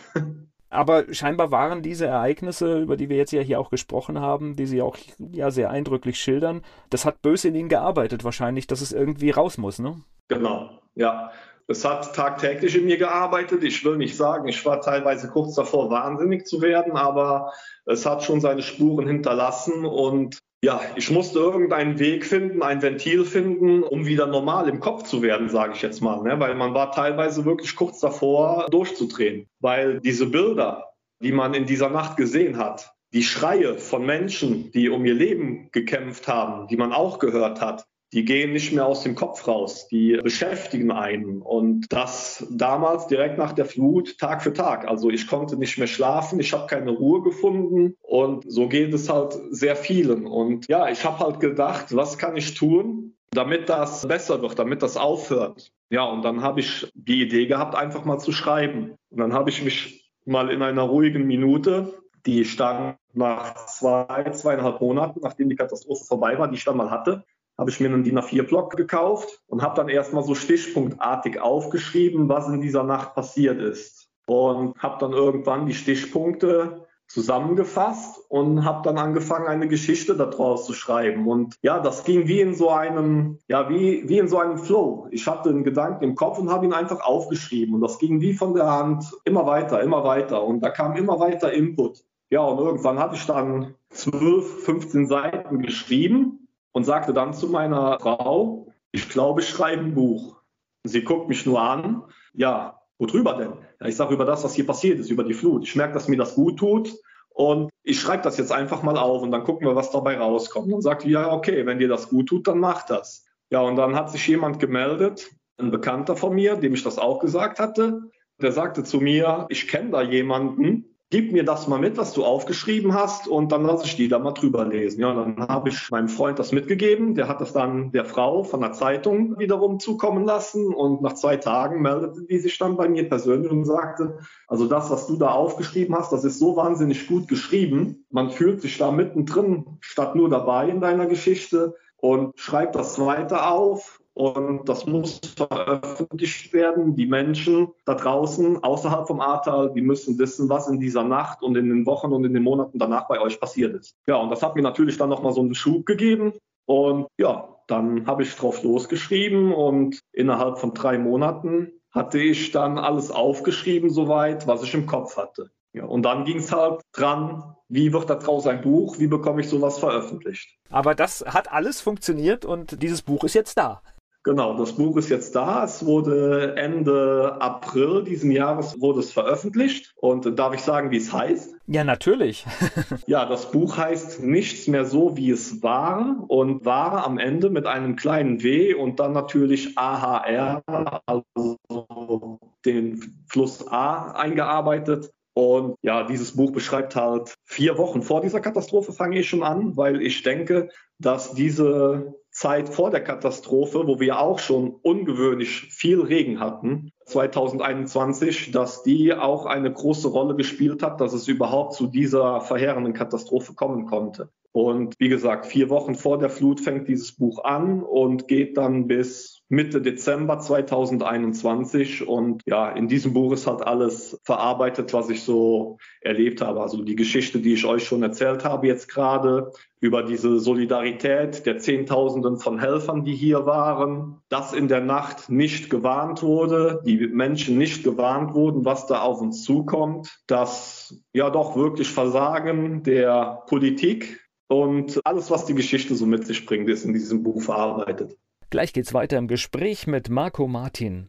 Aber scheinbar waren diese Ereignisse, über die wir jetzt ja hier auch gesprochen haben, die Sie auch ja sehr eindrücklich schildern, das hat böse in Ihnen gearbeitet wahrscheinlich, dass es irgendwie raus muss, ne? Genau, ja. Es hat tagtäglich in mir gearbeitet. Ich will nicht sagen, ich war teilweise kurz davor, wahnsinnig zu werden, aber es hat schon seine Spuren hinterlassen und ja, ich musste irgendeinen Weg finden, ein Ventil finden, um wieder normal im Kopf zu werden, sage ich jetzt mal. Ne? Weil man war teilweise wirklich kurz davor, durchzudrehen. Weil diese Bilder, die man in dieser Nacht gesehen hat, die Schreie von Menschen, die um ihr Leben gekämpft haben, die man auch gehört hat, die gehen nicht mehr aus dem Kopf raus, die beschäftigen einen. Und das damals direkt nach der Flut, Tag für Tag. Also ich konnte nicht mehr schlafen, ich habe keine Ruhe gefunden und so geht es halt sehr vielen. Und ja, ich habe halt gedacht, was kann ich tun, damit das besser wird, damit das aufhört. Ja, und dann habe ich die Idee gehabt, einfach mal zu schreiben. Und dann habe ich mich mal in einer ruhigen Minute, die ich dann nach zwei, zweieinhalb Monaten, nachdem die Katastrophe vorbei war, die ich dann mal hatte, habe ich mir einen DIN A4-Block gekauft und habe dann erstmal so stichpunktartig aufgeschrieben, was in dieser Nacht passiert ist. Und habe dann irgendwann die Stichpunkte zusammengefasst und habe dann angefangen, eine Geschichte daraus zu schreiben. Und ja, das ging wie in so einem, ja, wie, wie in so einem Flow. Ich hatte einen Gedanken im Kopf und habe ihn einfach aufgeschrieben. Und das ging wie von der Hand immer weiter, immer weiter. Und da kam immer weiter Input. Ja, und irgendwann hatte ich dann 12, 15 Seiten geschrieben und sagte dann zu meiner Frau, ich glaube, ich schreibe ein Buch. Sie guckt mich nur an, ja, worüber denn? Ja, ich sage über das, was hier passiert ist, über die Flut. Ich merke, dass mir das gut tut und ich schreibe das jetzt einfach mal auf und dann gucken wir, was dabei rauskommt. Und sagt, ja, okay, wenn dir das gut tut, dann mach das. Ja, und dann hat sich jemand gemeldet, ein Bekannter von mir, dem ich das auch gesagt hatte. Der sagte zu mir, ich kenne da jemanden, gib mir das mal mit, was du aufgeschrieben hast und dann lasse ich die da mal drüber lesen. Ja, dann habe ich meinem Freund das mitgegeben, der hat das dann der Frau von der Zeitung wiederum zukommen lassen und nach zwei Tagen meldete die sich dann bei mir persönlich und sagte, also das, was du da aufgeschrieben hast, das ist so wahnsinnig gut geschrieben. Man fühlt sich da mittendrin statt nur dabei in deiner Geschichte und schreibt das weiter auf und das muss veröffentlicht werden. Die Menschen da draußen außerhalb vom Ahrtal, die müssen wissen, was in dieser Nacht und in den Wochen und in den Monaten danach bei euch passiert ist. Ja, und das hat mir natürlich dann nochmal so einen Schub gegeben. Und ja, dann habe ich drauf losgeschrieben und innerhalb von drei Monaten hatte ich dann alles aufgeschrieben, soweit, was ich im Kopf hatte. Ja, und dann ging es halt dran, wie wird daraus ein Buch, wie bekomme ich sowas veröffentlicht. Aber das hat alles funktioniert und dieses Buch ist jetzt da. Genau, das Buch ist jetzt da. Es wurde Ende April diesen Jahres wurde es veröffentlicht. Und darf ich sagen, wie es heißt? Ja, natürlich. [laughs] ja, das Buch heißt Nichts mehr so, wie es war und war am Ende mit einem kleinen W und dann natürlich AHR, also den Fluss A eingearbeitet. Und ja, dieses Buch beschreibt halt vier Wochen vor dieser Katastrophe fange ich schon an, weil ich denke, dass diese Zeit vor der Katastrophe, wo wir auch schon ungewöhnlich viel Regen hatten, 2021, dass die auch eine große Rolle gespielt hat, dass es überhaupt zu dieser verheerenden Katastrophe kommen konnte. Und wie gesagt, vier Wochen vor der Flut fängt dieses Buch an und geht dann bis Mitte Dezember 2021. Und ja, in diesem Buch ist halt alles verarbeitet, was ich so erlebt habe. Also die Geschichte, die ich euch schon erzählt habe jetzt gerade über diese Solidarität der Zehntausenden von Helfern, die hier waren, dass in der Nacht nicht gewarnt wurde, die Menschen nicht gewarnt wurden, was da auf uns zukommt, das ja doch wirklich Versagen der Politik und alles, was die Geschichte so mit sich bringt, ist in diesem Buch verarbeitet. Gleich geht's weiter im Gespräch mit Marco Martin.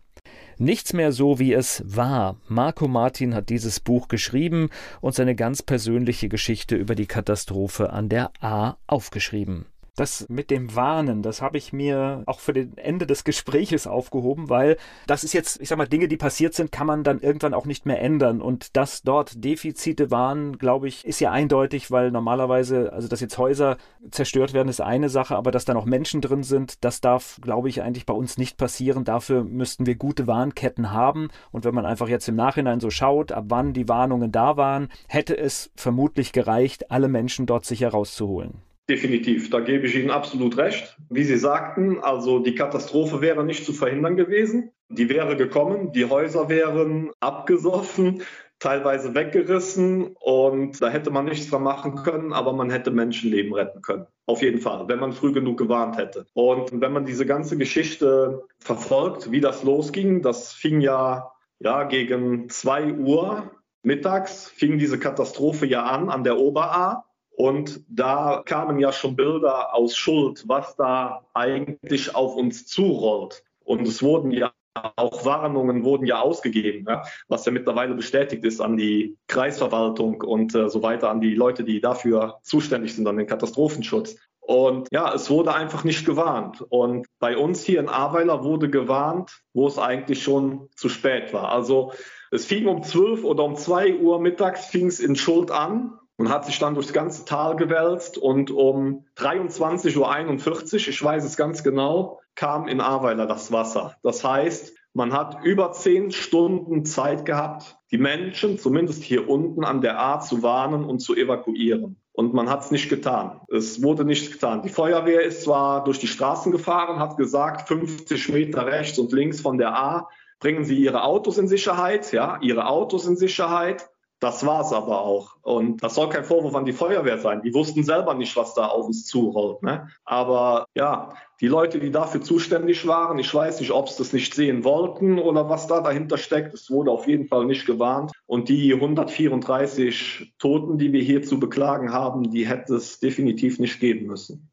Nichts mehr so, wie es war. Marco Martin hat dieses Buch geschrieben und seine ganz persönliche Geschichte über die Katastrophe an der A aufgeschrieben. Das mit dem Warnen, das habe ich mir auch für den Ende des Gespräches aufgehoben, weil das ist jetzt, ich sag mal, Dinge, die passiert sind, kann man dann irgendwann auch nicht mehr ändern. Und dass dort Defizite waren, glaube ich, ist ja eindeutig, weil normalerweise, also dass jetzt Häuser zerstört werden, ist eine Sache, aber dass da noch Menschen drin sind, das darf, glaube ich, eigentlich bei uns nicht passieren. Dafür müssten wir gute Warnketten haben. Und wenn man einfach jetzt im Nachhinein so schaut, ab wann die Warnungen da waren, hätte es vermutlich gereicht, alle Menschen dort sicher rauszuholen. Definitiv, da gebe ich Ihnen absolut recht. Wie Sie sagten, also die Katastrophe wäre nicht zu verhindern gewesen. Die wäre gekommen, die Häuser wären abgesoffen, teilweise weggerissen und da hätte man nichts dran machen können, aber man hätte Menschenleben retten können. Auf jeden Fall, wenn man früh genug gewarnt hätte. Und wenn man diese ganze Geschichte verfolgt, wie das losging, das fing ja, ja gegen zwei Uhr mittags, fing diese Katastrophe ja an an der Oberaar. Und da kamen ja schon Bilder aus Schuld, was da eigentlich auf uns zurollt. Und es wurden ja auch Warnungen wurden ja ausgegeben, ja, was ja mittlerweile bestätigt ist an die Kreisverwaltung und äh, so weiter, an die Leute, die dafür zuständig sind, an den Katastrophenschutz. Und ja, es wurde einfach nicht gewarnt. Und bei uns hier in Ahrweiler wurde gewarnt, wo es eigentlich schon zu spät war. Also es fing um 12 oder um 2 Uhr mittags fing es in Schuld an und hat sich dann durchs ganze Tal gewälzt und um 23.41 Uhr, ich weiß es ganz genau, kam in Ahrweiler das Wasser. Das heißt, man hat über zehn Stunden Zeit gehabt, die Menschen, zumindest hier unten an der A, zu warnen und zu evakuieren. Und man hat es nicht getan. Es wurde nicht getan. Die Feuerwehr ist zwar durch die Straßen gefahren, hat gesagt, 50 Meter rechts und links von der A bringen Sie Ihre Autos in Sicherheit, ja, Ihre Autos in Sicherheit. Das war es aber auch. Und das soll kein Vorwurf an die Feuerwehr sein. Die wussten selber nicht, was da auf uns zurollt. Ne? Aber ja, die Leute, die dafür zuständig waren, ich weiß nicht, ob sie das nicht sehen wollten oder was da dahinter steckt. Es wurde auf jeden Fall nicht gewarnt. Und die 134 Toten, die wir hier zu beklagen haben, die hätte es definitiv nicht geben müssen.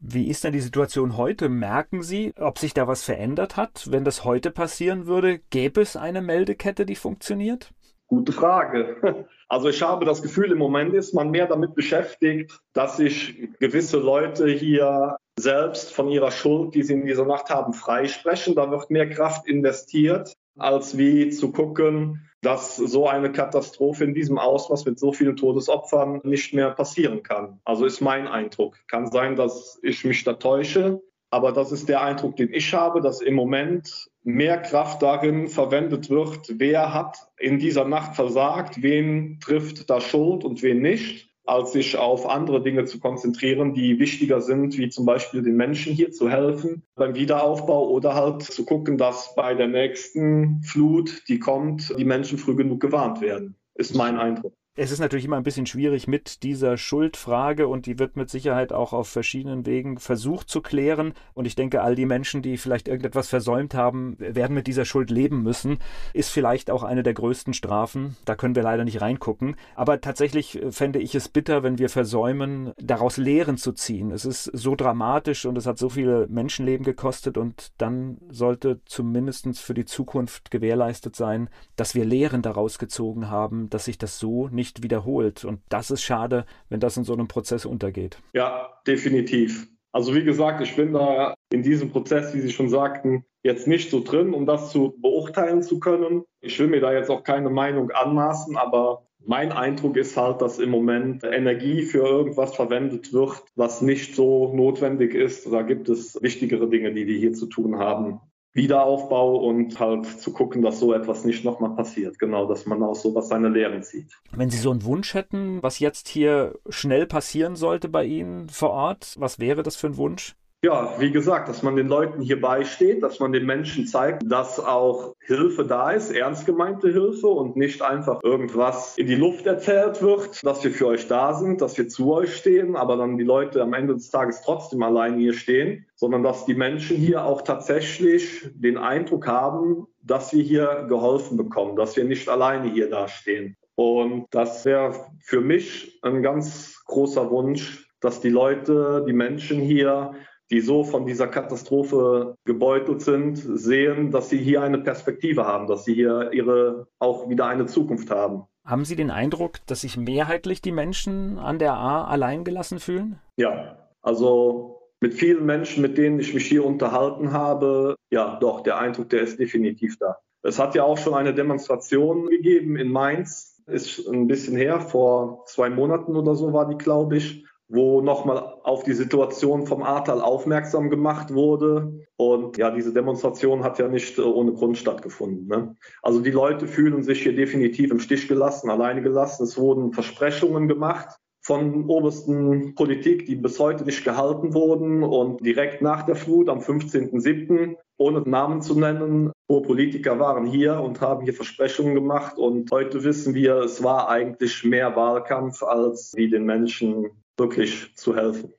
Wie ist denn die Situation heute? Merken Sie, ob sich da was verändert hat? Wenn das heute passieren würde, gäbe es eine Meldekette, die funktioniert? Gute Frage. [laughs] Also ich habe das Gefühl, im Moment ist man mehr damit beschäftigt, dass sich gewisse Leute hier selbst von ihrer Schuld, die sie in dieser Nacht haben, freisprechen. Da wird mehr Kraft investiert als wie zu gucken, dass so eine Katastrophe in diesem Ausmaß mit so vielen Todesopfern nicht mehr passieren kann. Also ist mein Eindruck. Kann sein, dass ich mich da täusche, aber das ist der Eindruck, den ich habe, dass im Moment mehr Kraft darin verwendet wird, wer hat in dieser Nacht versagt, wen trifft da Schuld und wen nicht als sich auf andere Dinge zu konzentrieren, die wichtiger sind, wie zum Beispiel den Menschen hier zu helfen beim Wiederaufbau oder halt zu gucken, dass bei der nächsten Flut, die kommt, die Menschen früh genug gewarnt werden, ist mein Eindruck. Es ist natürlich immer ein bisschen schwierig mit dieser Schuldfrage und die wird mit Sicherheit auch auf verschiedenen Wegen versucht zu klären. Und ich denke, all die Menschen, die vielleicht irgendetwas versäumt haben, werden mit dieser Schuld leben müssen. Ist vielleicht auch eine der größten Strafen. Da können wir leider nicht reingucken. Aber tatsächlich äh, fände ich es bitter, wenn wir versäumen, daraus Lehren zu ziehen. Es ist so dramatisch und es hat so viele Menschenleben gekostet und dann sollte zumindest für die Zukunft gewährleistet sein, dass wir Lehren daraus gezogen haben, dass sich das so nicht nicht wiederholt. Und das ist schade, wenn das in so einem Prozess untergeht. Ja, definitiv. Also wie gesagt, ich bin da in diesem Prozess, wie Sie schon sagten, jetzt nicht so drin, um das zu beurteilen zu können. Ich will mir da jetzt auch keine Meinung anmaßen, aber mein Eindruck ist halt, dass im Moment Energie für irgendwas verwendet wird, was nicht so notwendig ist. Da gibt es wichtigere Dinge, die wir hier zu tun haben. Wiederaufbau und halt zu gucken, dass so etwas nicht nochmal passiert. Genau, dass man aus sowas seine Lehren zieht. Wenn Sie so einen Wunsch hätten, was jetzt hier schnell passieren sollte bei Ihnen vor Ort, was wäre das für ein Wunsch? Ja, wie gesagt, dass man den Leuten hier beisteht, dass man den Menschen zeigt, dass auch Hilfe da ist, ernst gemeinte Hilfe und nicht einfach irgendwas in die Luft erzählt wird, dass wir für euch da sind, dass wir zu euch stehen, aber dann die Leute am Ende des Tages trotzdem allein hier stehen, sondern dass die Menschen hier auch tatsächlich den Eindruck haben, dass wir hier geholfen bekommen, dass wir nicht alleine hier dastehen. Und das wäre für mich ein ganz großer Wunsch, dass die Leute, die Menschen hier die so von dieser Katastrophe gebeutelt sind, sehen, dass sie hier eine Perspektive haben, dass sie hier ihre auch wieder eine Zukunft haben. Haben Sie den Eindruck, dass sich mehrheitlich die Menschen an der A allein gelassen fühlen? Ja, also mit vielen Menschen, mit denen ich mich hier unterhalten habe, ja, doch, der Eindruck, der ist definitiv da. Es hat ja auch schon eine Demonstration gegeben in Mainz, ist ein bisschen her, vor zwei Monaten oder so war die, glaube ich, wo nochmal auf die Situation vom Ahrtal aufmerksam gemacht wurde. Und ja, diese Demonstration hat ja nicht äh, ohne Grund stattgefunden. Ne? Also die Leute fühlen sich hier definitiv im Stich gelassen, alleine gelassen. Es wurden Versprechungen gemacht von obersten Politik, die bis heute nicht gehalten wurden. Und direkt nach der Flut am 15.07., ohne Namen zu nennen, hohe Politiker waren hier und haben hier Versprechungen gemacht. Und heute wissen wir, es war eigentlich mehr Wahlkampf, als wie den Menschen wirklich zu helfen.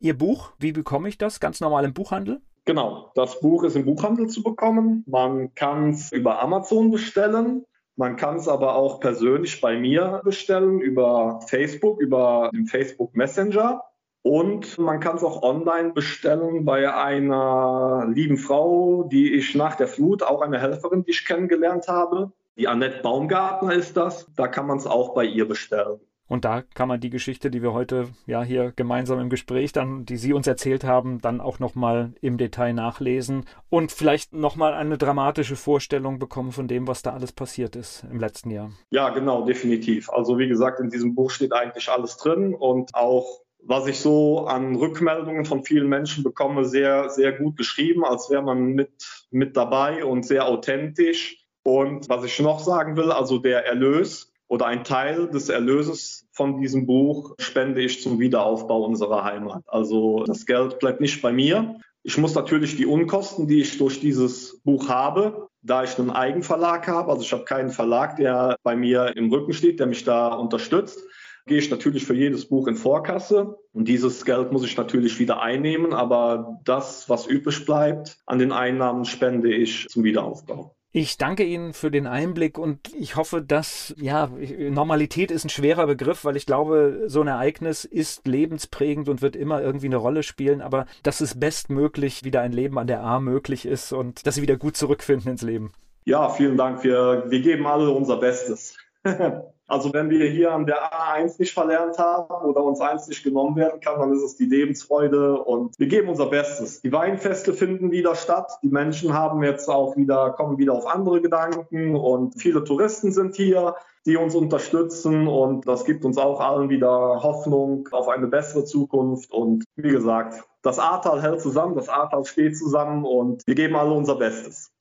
Ihr Buch, wie bekomme ich das? Ganz normal im Buchhandel? Genau, das Buch ist im Buchhandel zu bekommen. Man kann es über Amazon bestellen. Man kann es aber auch persönlich bei mir bestellen über Facebook, über den Facebook Messenger. Und man kann es auch online bestellen bei einer lieben Frau, die ich nach der Flut, auch eine Helferin, die ich kennengelernt habe. Die Annette Baumgartner ist das. Da kann man es auch bei ihr bestellen. Und da kann man die Geschichte, die wir heute ja hier gemeinsam im Gespräch dann, die Sie uns erzählt haben, dann auch nochmal im Detail nachlesen und vielleicht nochmal eine dramatische Vorstellung bekommen von dem, was da alles passiert ist im letzten Jahr. Ja, genau, definitiv. Also wie gesagt, in diesem Buch steht eigentlich alles drin und auch was ich so an Rückmeldungen von vielen Menschen bekomme, sehr, sehr gut geschrieben, als wäre man mit, mit dabei und sehr authentisch. Und was ich noch sagen will, also der Erlös, oder ein Teil des Erlöses von diesem Buch spende ich zum Wiederaufbau unserer Heimat. Also das Geld bleibt nicht bei mir. Ich muss natürlich die Unkosten, die ich durch dieses Buch habe, da ich einen Eigenverlag habe, also ich habe keinen Verlag, der bei mir im Rücken steht, der mich da unterstützt, gehe ich natürlich für jedes Buch in Vorkasse und dieses Geld muss ich natürlich wieder einnehmen, aber das, was übrig bleibt an den Einnahmen, spende ich zum Wiederaufbau. Ich danke Ihnen für den Einblick und ich hoffe, dass, ja, Normalität ist ein schwerer Begriff, weil ich glaube, so ein Ereignis ist lebensprägend und wird immer irgendwie eine Rolle spielen, aber dass es bestmöglich wieder ein Leben an der A möglich ist und dass Sie wieder gut zurückfinden ins Leben. Ja, vielen Dank. Wir, wir geben alle unser Bestes. [laughs] Also wenn wir hier an der A1 nicht verlernt haben oder uns eins nicht genommen werden kann, dann ist es die Lebensfreude und wir geben unser Bestes. Die Weinfeste finden wieder statt. Die Menschen haben jetzt auch wieder, kommen wieder auf andere Gedanken und viele Touristen sind hier die uns unterstützen und das gibt uns auch allen wieder Hoffnung auf eine bessere Zukunft und wie gesagt, das Ahrtal hält zusammen, das Ahrtal steht zusammen und wir geben alle unser Bestes.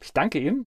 Ich danke Ihnen.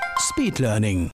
Speed Learning.